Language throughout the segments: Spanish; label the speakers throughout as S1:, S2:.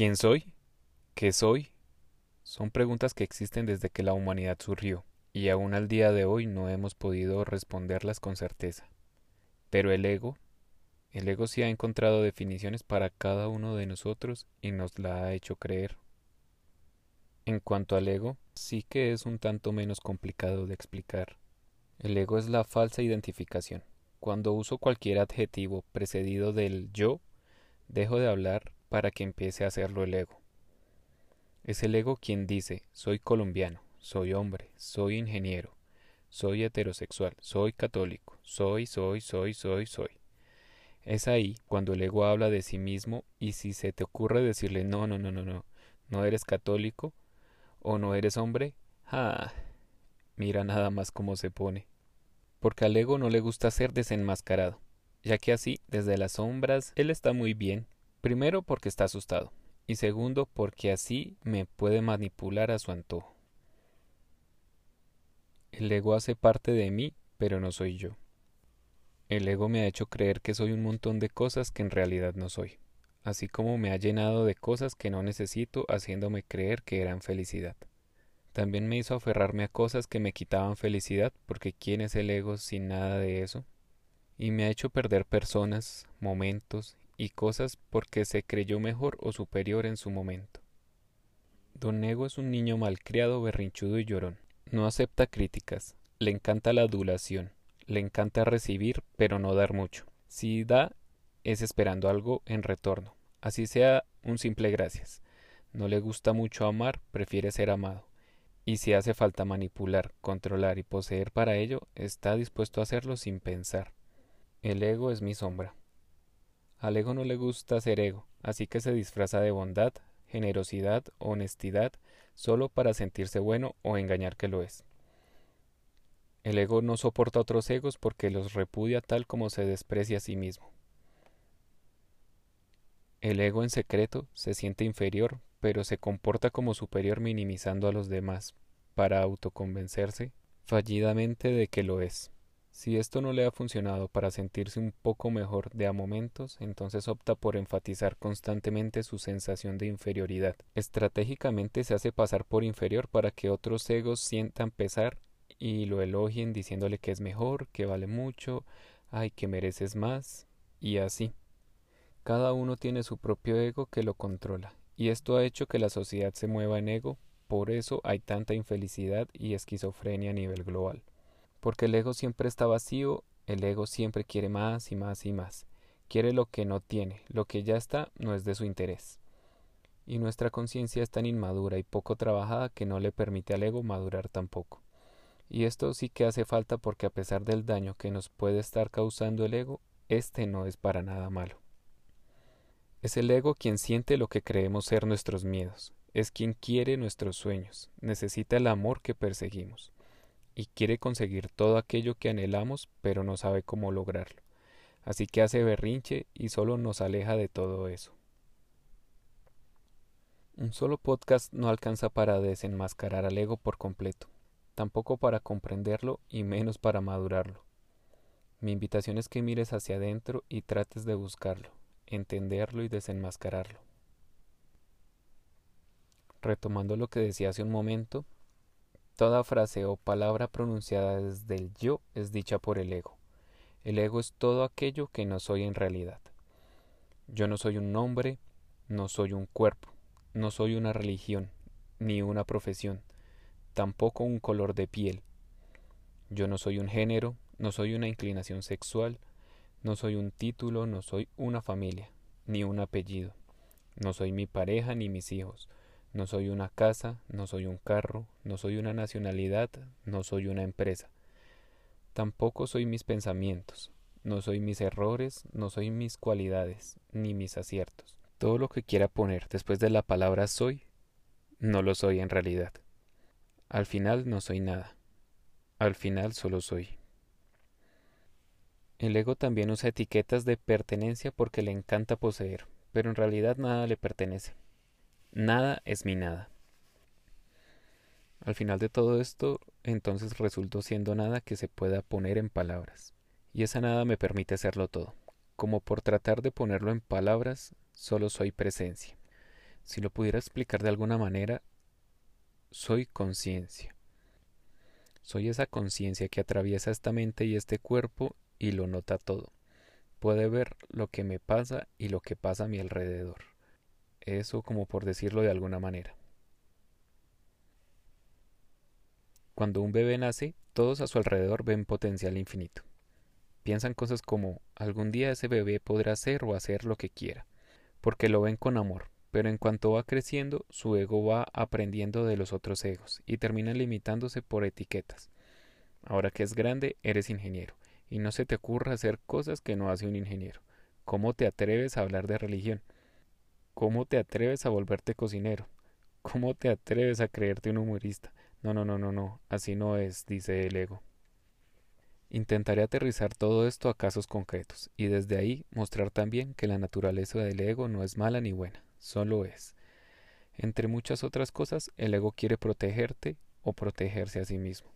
S1: ¿Quién soy? ¿Qué soy? Son preguntas que existen desde que la humanidad surgió, y aún al día de hoy no hemos podido responderlas con certeza. Pero el ego, el ego sí ha encontrado definiciones para cada uno de nosotros y nos la ha hecho creer. En cuanto al ego, sí que es un tanto menos complicado de explicar. El ego es la falsa identificación. Cuando uso cualquier adjetivo precedido del yo, dejo de hablar para que empiece a hacerlo el ego. Es el ego quien dice soy colombiano, soy hombre, soy ingeniero, soy heterosexual, soy católico, soy, soy, soy, soy, soy. Es ahí cuando el ego habla de sí mismo y si se te ocurre decirle no, no, no, no, no, no eres católico o no eres hombre, ah, mira nada más cómo se pone. Porque al ego no le gusta ser desenmascarado, ya que así, desde las sombras, él está muy bien Primero porque está asustado y segundo porque así me puede manipular a su antojo. El ego hace parte de mí, pero no soy yo. El ego me ha hecho creer que soy un montón de cosas que en realidad no soy, así como me ha llenado de cosas que no necesito haciéndome creer que eran felicidad. También me hizo aferrarme a cosas que me quitaban felicidad, porque ¿quién es el ego sin nada de eso? Y me ha hecho perder personas, momentos y cosas porque se creyó mejor o superior en su momento. Don Nego es un niño malcriado, berrinchudo y llorón. No acepta críticas, le encanta la adulación, le encanta recibir pero no dar mucho. Si da, es esperando algo en retorno, así sea un simple gracias. No le gusta mucho amar, prefiere ser amado. Y si hace falta manipular, controlar y poseer para ello, está dispuesto a hacerlo sin pensar. El ego es mi sombra. Al ego no le gusta ser ego, así que se disfraza de bondad, generosidad, honestidad, solo para sentirse bueno o engañar que lo es. El ego no soporta otros egos porque los repudia tal como se desprecia a sí mismo. El ego en secreto se siente inferior, pero se comporta como superior minimizando a los demás, para autoconvencerse fallidamente de que lo es. Si esto no le ha funcionado para sentirse un poco mejor de a momentos, entonces opta por enfatizar constantemente su sensación de inferioridad. Estratégicamente se hace pasar por inferior para que otros egos sientan pesar y lo elogien diciéndole que es mejor, que vale mucho, ay, que mereces más, y así. Cada uno tiene su propio ego que lo controla, y esto ha hecho que la sociedad se mueva en ego, por eso hay tanta infelicidad y esquizofrenia a nivel global porque el ego siempre está vacío, el ego siempre quiere más y más y más. Quiere lo que no tiene, lo que ya está no es de su interés. Y nuestra conciencia es tan inmadura y poco trabajada que no le permite al ego madurar tampoco. Y esto sí que hace falta porque a pesar del daño que nos puede estar causando el ego, este no es para nada malo. Es el ego quien siente lo que creemos ser nuestros miedos, es quien quiere nuestros sueños, necesita el amor que perseguimos y quiere conseguir todo aquello que anhelamos, pero no sabe cómo lograrlo. Así que hace berrinche y solo nos aleja de todo eso. Un solo podcast no alcanza para desenmascarar al ego por completo, tampoco para comprenderlo y menos para madurarlo. Mi invitación es que mires hacia adentro y trates de buscarlo, entenderlo y desenmascararlo. Retomando lo que decía hace un momento, Toda frase o palabra pronunciada desde el yo es dicha por el ego. El ego es todo aquello que no soy en realidad. Yo no soy un nombre, no soy un cuerpo, no soy una religión, ni una profesión, tampoco un color de piel. Yo no soy un género, no soy una inclinación sexual, no soy un título, no soy una familia, ni un apellido. No soy mi pareja ni mis hijos. No soy una casa, no soy un carro, no soy una nacionalidad, no soy una empresa. Tampoco soy mis pensamientos, no soy mis errores, no soy mis cualidades, ni mis aciertos. Todo lo que quiera poner después de la palabra soy, no lo soy en realidad. Al final no soy nada. Al final solo soy. El ego también usa etiquetas de pertenencia porque le encanta poseer, pero en realidad nada le pertenece. Nada es mi nada. Al final de todo esto, entonces resultó siendo nada que se pueda poner en palabras. Y esa nada me permite hacerlo todo. Como por tratar de ponerlo en palabras, solo soy presencia. Si lo pudiera explicar de alguna manera, soy conciencia. Soy esa conciencia que atraviesa esta mente y este cuerpo y lo nota todo. Puede ver lo que me pasa y lo que pasa a mi alrededor. Eso como por decirlo de alguna manera. Cuando un bebé nace, todos a su alrededor ven potencial infinito. Piensan cosas como algún día ese bebé podrá hacer o hacer lo que quiera, porque lo ven con amor, pero en cuanto va creciendo, su ego va aprendiendo de los otros egos y termina limitándose por etiquetas. Ahora que es grande, eres ingeniero, y no se te ocurra hacer cosas que no hace un ingeniero. ¿Cómo te atreves a hablar de religión? ¿Cómo te atreves a volverte cocinero? ¿Cómo te atreves a creerte un humorista? No, no, no, no, no, así no es, dice el ego. Intentaré aterrizar todo esto a casos concretos y desde ahí mostrar también que la naturaleza del ego no es mala ni buena, solo es. Entre muchas otras cosas, el ego quiere protegerte o protegerse a sí mismo.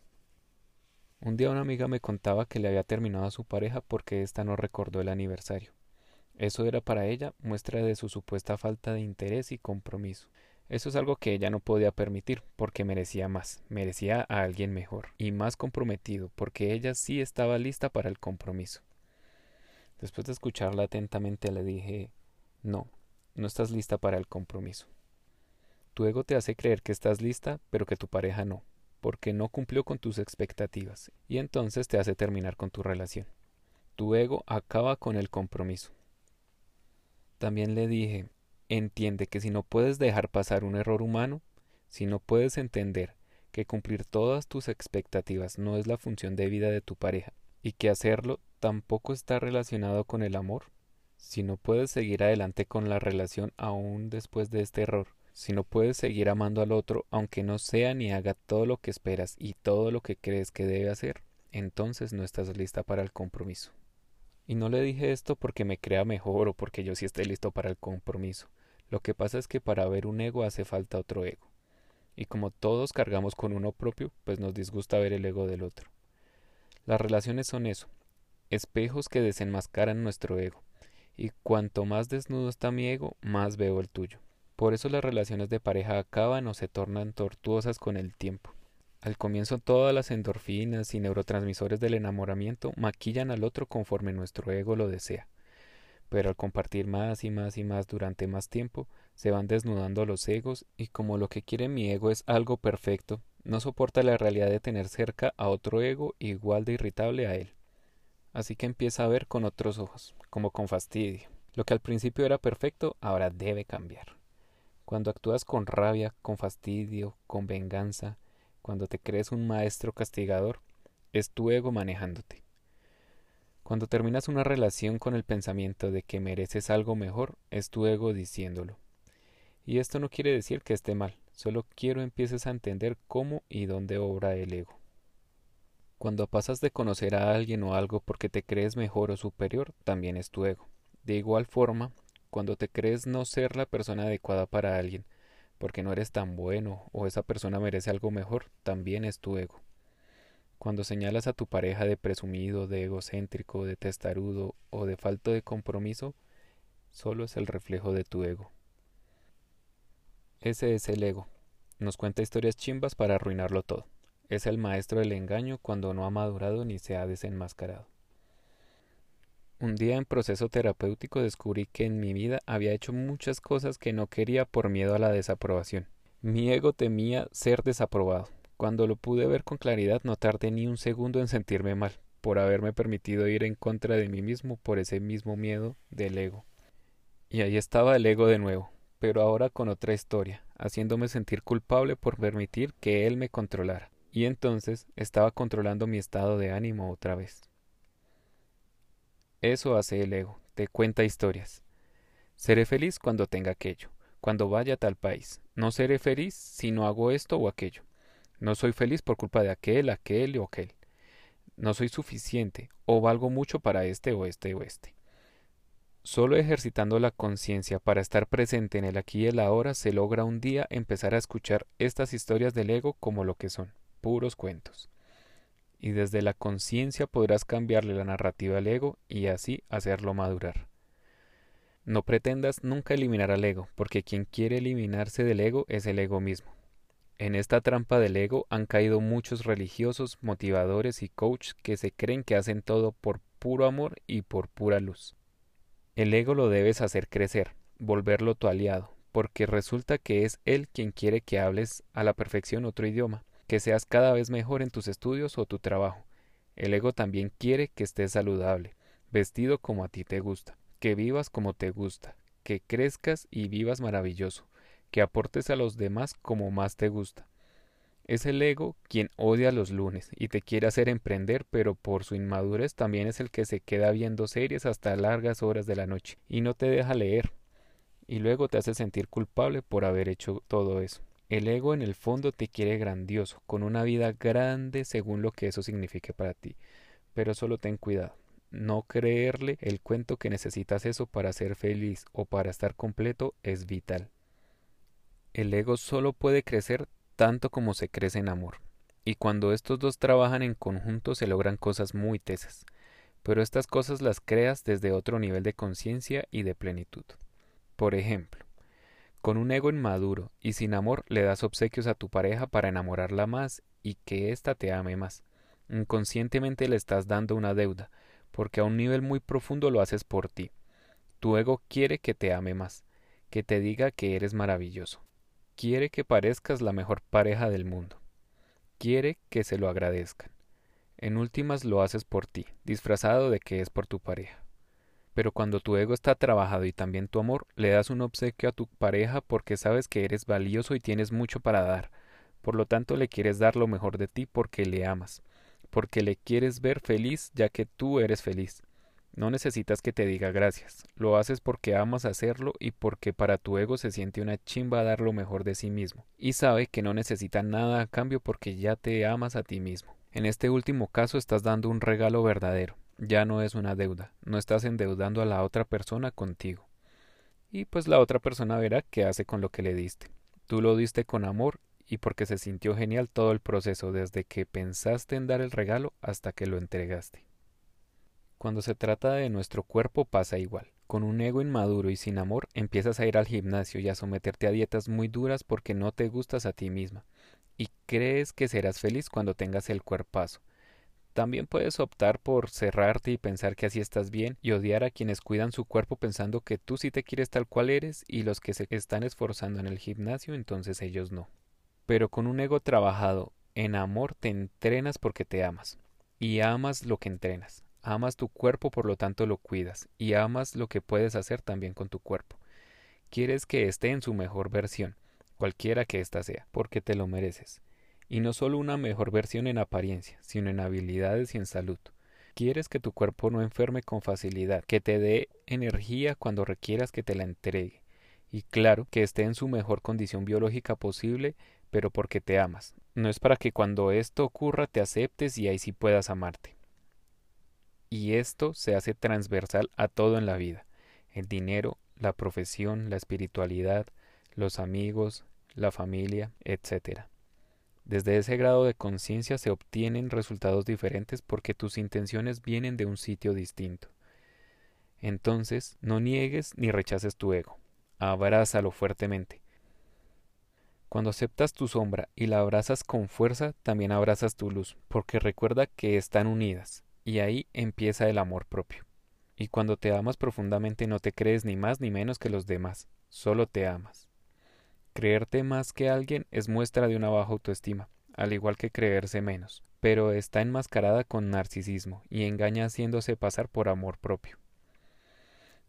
S1: Un día una amiga me contaba que le había terminado a su pareja porque ésta no recordó el aniversario. Eso era para ella muestra de su supuesta falta de interés y compromiso. Eso es algo que ella no podía permitir, porque merecía más, merecía a alguien mejor y más comprometido, porque ella sí estaba lista para el compromiso. Después de escucharla atentamente le dije No, no estás lista para el compromiso. Tu ego te hace creer que estás lista, pero que tu pareja no, porque no cumplió con tus expectativas, y entonces te hace terminar con tu relación. Tu ego acaba con el compromiso. También le dije entiende que si no puedes dejar pasar un error humano, si no puedes entender que cumplir todas tus expectativas no es la función de vida de tu pareja y que hacerlo tampoco está relacionado con el amor, si no puedes seguir adelante con la relación aún después de este error, si no puedes seguir amando al otro aunque no sea ni haga todo lo que esperas y todo lo que crees que debe hacer, entonces no estás lista para el compromiso. Y no le dije esto porque me crea mejor o porque yo sí esté listo para el compromiso. Lo que pasa es que para ver un ego hace falta otro ego. Y como todos cargamos con uno propio, pues nos disgusta ver el ego del otro. Las relaciones son eso, espejos que desenmascaran nuestro ego. Y cuanto más desnudo está mi ego, más veo el tuyo. Por eso las relaciones de pareja acaban o se tornan tortuosas con el tiempo. Al comienzo todas las endorfinas y neurotransmisores del enamoramiento maquillan al otro conforme nuestro ego lo desea. Pero al compartir más y más y más durante más tiempo, se van desnudando los egos y como lo que quiere mi ego es algo perfecto, no soporta la realidad de tener cerca a otro ego igual de irritable a él. Así que empieza a ver con otros ojos, como con fastidio. Lo que al principio era perfecto, ahora debe cambiar. Cuando actúas con rabia, con fastidio, con venganza, cuando te crees un maestro castigador, es tu ego manejándote. Cuando terminas una relación con el pensamiento de que mereces algo mejor, es tu ego diciéndolo. Y esto no quiere decir que esté mal, solo quiero empieces a entender cómo y dónde obra el ego. Cuando pasas de conocer a alguien o algo porque te crees mejor o superior, también es tu ego. De igual forma, cuando te crees no ser la persona adecuada para alguien, porque no eres tan bueno o esa persona merece algo mejor, también es tu ego. Cuando señalas a tu pareja de presumido, de egocéntrico, de testarudo o de falto de compromiso, solo es el reflejo de tu ego. Ese es el ego. Nos cuenta historias chimbas para arruinarlo todo. Es el maestro del engaño cuando no ha madurado ni se ha desenmascarado. Un día en proceso terapéutico descubrí que en mi vida había hecho muchas cosas que no quería por miedo a la desaprobación. Mi ego temía ser desaprobado. Cuando lo pude ver con claridad no tardé ni un segundo en sentirme mal, por haberme permitido ir en contra de mí mismo por ese mismo miedo del ego. Y ahí estaba el ego de nuevo, pero ahora con otra historia, haciéndome sentir culpable por permitir que él me controlara. Y entonces estaba controlando mi estado de ánimo otra vez. Eso hace el ego, te cuenta historias. Seré feliz cuando tenga aquello, cuando vaya a tal país. No seré feliz si no hago esto o aquello. No soy feliz por culpa de aquel, aquel o aquel. No soy suficiente o valgo mucho para este o este o este. Solo ejercitando la conciencia para estar presente en el aquí y el ahora se logra un día empezar a escuchar estas historias del ego como lo que son, puros cuentos y desde la conciencia podrás cambiarle la narrativa al ego y así hacerlo madurar. No pretendas nunca eliminar al ego, porque quien quiere eliminarse del ego es el ego mismo. En esta trampa del ego han caído muchos religiosos, motivadores y coaches que se creen que hacen todo por puro amor y por pura luz. El ego lo debes hacer crecer, volverlo tu aliado, porque resulta que es él quien quiere que hables a la perfección otro idioma, que seas cada vez mejor en tus estudios o tu trabajo. El ego también quiere que estés saludable, vestido como a ti te gusta, que vivas como te gusta, que crezcas y vivas maravilloso, que aportes a los demás como más te gusta. Es el ego quien odia los lunes y te quiere hacer emprender, pero por su inmadurez también es el que se queda viendo series hasta largas horas de la noche y no te deja leer. Y luego te hace sentir culpable por haber hecho todo eso. El ego en el fondo te quiere grandioso, con una vida grande según lo que eso signifique para ti. Pero solo ten cuidado. No creerle el cuento que necesitas eso para ser feliz o para estar completo es vital. El ego solo puede crecer tanto como se crece en amor, y cuando estos dos trabajan en conjunto se logran cosas muy tesas, pero estas cosas las creas desde otro nivel de conciencia y de plenitud. Por ejemplo, con un ego inmaduro y sin amor le das obsequios a tu pareja para enamorarla más y que ésta te ame más. Inconscientemente le estás dando una deuda, porque a un nivel muy profundo lo haces por ti. Tu ego quiere que te ame más, que te diga que eres maravilloso, Quiere que parezcas la mejor pareja del mundo. Quiere que se lo agradezcan. En últimas lo haces por ti, disfrazado de que es por tu pareja. Pero cuando tu ego está trabajado y también tu amor, le das un obsequio a tu pareja porque sabes que eres valioso y tienes mucho para dar. Por lo tanto le quieres dar lo mejor de ti porque le amas, porque le quieres ver feliz ya que tú eres feliz. No necesitas que te diga gracias, lo haces porque amas hacerlo y porque para tu ego se siente una chimba dar lo mejor de sí mismo, y sabe que no necesita nada a cambio porque ya te amas a ti mismo. En este último caso estás dando un regalo verdadero, ya no es una deuda, no estás endeudando a la otra persona contigo. Y pues la otra persona verá qué hace con lo que le diste. Tú lo diste con amor y porque se sintió genial todo el proceso desde que pensaste en dar el regalo hasta que lo entregaste. Cuando se trata de nuestro cuerpo pasa igual. Con un ego inmaduro y sin amor empiezas a ir al gimnasio y a someterte a dietas muy duras porque no te gustas a ti misma y crees que serás feliz cuando tengas el cuerpazo. También puedes optar por cerrarte y pensar que así estás bien y odiar a quienes cuidan su cuerpo pensando que tú sí te quieres tal cual eres y los que se están esforzando en el gimnasio entonces ellos no. Pero con un ego trabajado en amor te entrenas porque te amas y amas lo que entrenas. Amas tu cuerpo, por lo tanto lo cuidas, y amas lo que puedes hacer también con tu cuerpo. Quieres que esté en su mejor versión, cualquiera que ésta sea, porque te lo mereces. Y no solo una mejor versión en apariencia, sino en habilidades y en salud. Quieres que tu cuerpo no enferme con facilidad, que te dé energía cuando requieras que te la entregue. Y claro, que esté en su mejor condición biológica posible, pero porque te amas. No es para que cuando esto ocurra te aceptes y ahí sí puedas amarte y esto se hace transversal a todo en la vida, el dinero, la profesión, la espiritualidad, los amigos, la familia, etc. Desde ese grado de conciencia se obtienen resultados diferentes porque tus intenciones vienen de un sitio distinto. Entonces, no niegues ni rechaces tu ego, abrázalo fuertemente. Cuando aceptas tu sombra y la abrazas con fuerza, también abrazas tu luz, porque recuerda que están unidas. Y ahí empieza el amor propio. Y cuando te amas profundamente no te crees ni más ni menos que los demás, solo te amas. Creerte más que alguien es muestra de una baja autoestima, al igual que creerse menos, pero está enmascarada con narcisismo y engaña haciéndose pasar por amor propio.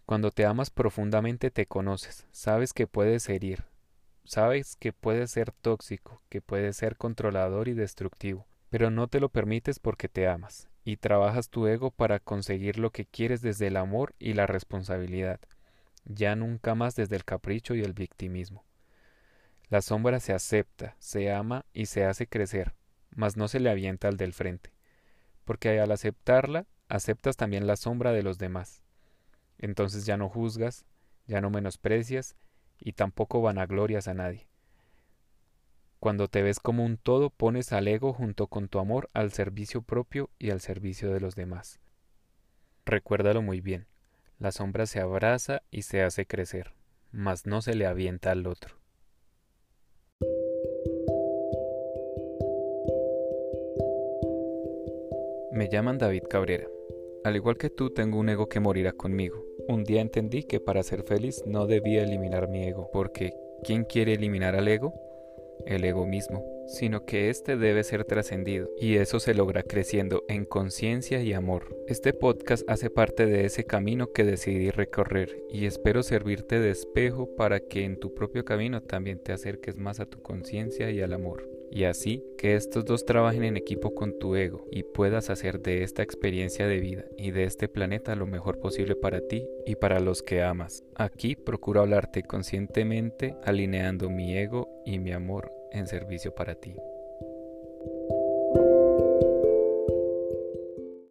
S1: Cuando te amas profundamente te conoces, sabes que puedes herir, sabes que puedes ser tóxico, que puedes ser controlador y destructivo, pero no te lo permites porque te amas, y trabajas tu ego para conseguir lo que quieres desde el amor y la responsabilidad, ya nunca más desde el capricho y el victimismo. La sombra se acepta, se ama y se hace crecer, mas no se le avienta al del frente, porque al aceptarla, aceptas también la sombra de los demás. Entonces ya no juzgas, ya no menosprecias y tampoco vanaglorias a nadie. Cuando te ves como un todo, pones al ego junto con tu amor al servicio propio y al servicio de los demás. Recuérdalo muy bien. La sombra se abraza y se hace crecer, mas no se le avienta al otro. Me llaman David Cabrera. Al igual que tú, tengo un ego que morirá conmigo. Un día entendí que para ser feliz no debía eliminar mi ego, porque ¿quién quiere eliminar al ego? El ego mismo, sino que éste debe ser trascendido, y eso se logra creciendo en conciencia y amor. Este podcast hace parte de ese camino que decidí recorrer, y espero servirte de espejo para que en tu propio camino también te acerques más a tu conciencia y al amor y así que estos dos trabajen en equipo con tu ego y puedas hacer de esta experiencia de vida y de este planeta lo mejor posible para ti y para los que amas. Aquí procuro hablarte conscientemente alineando mi ego y mi amor en servicio para ti.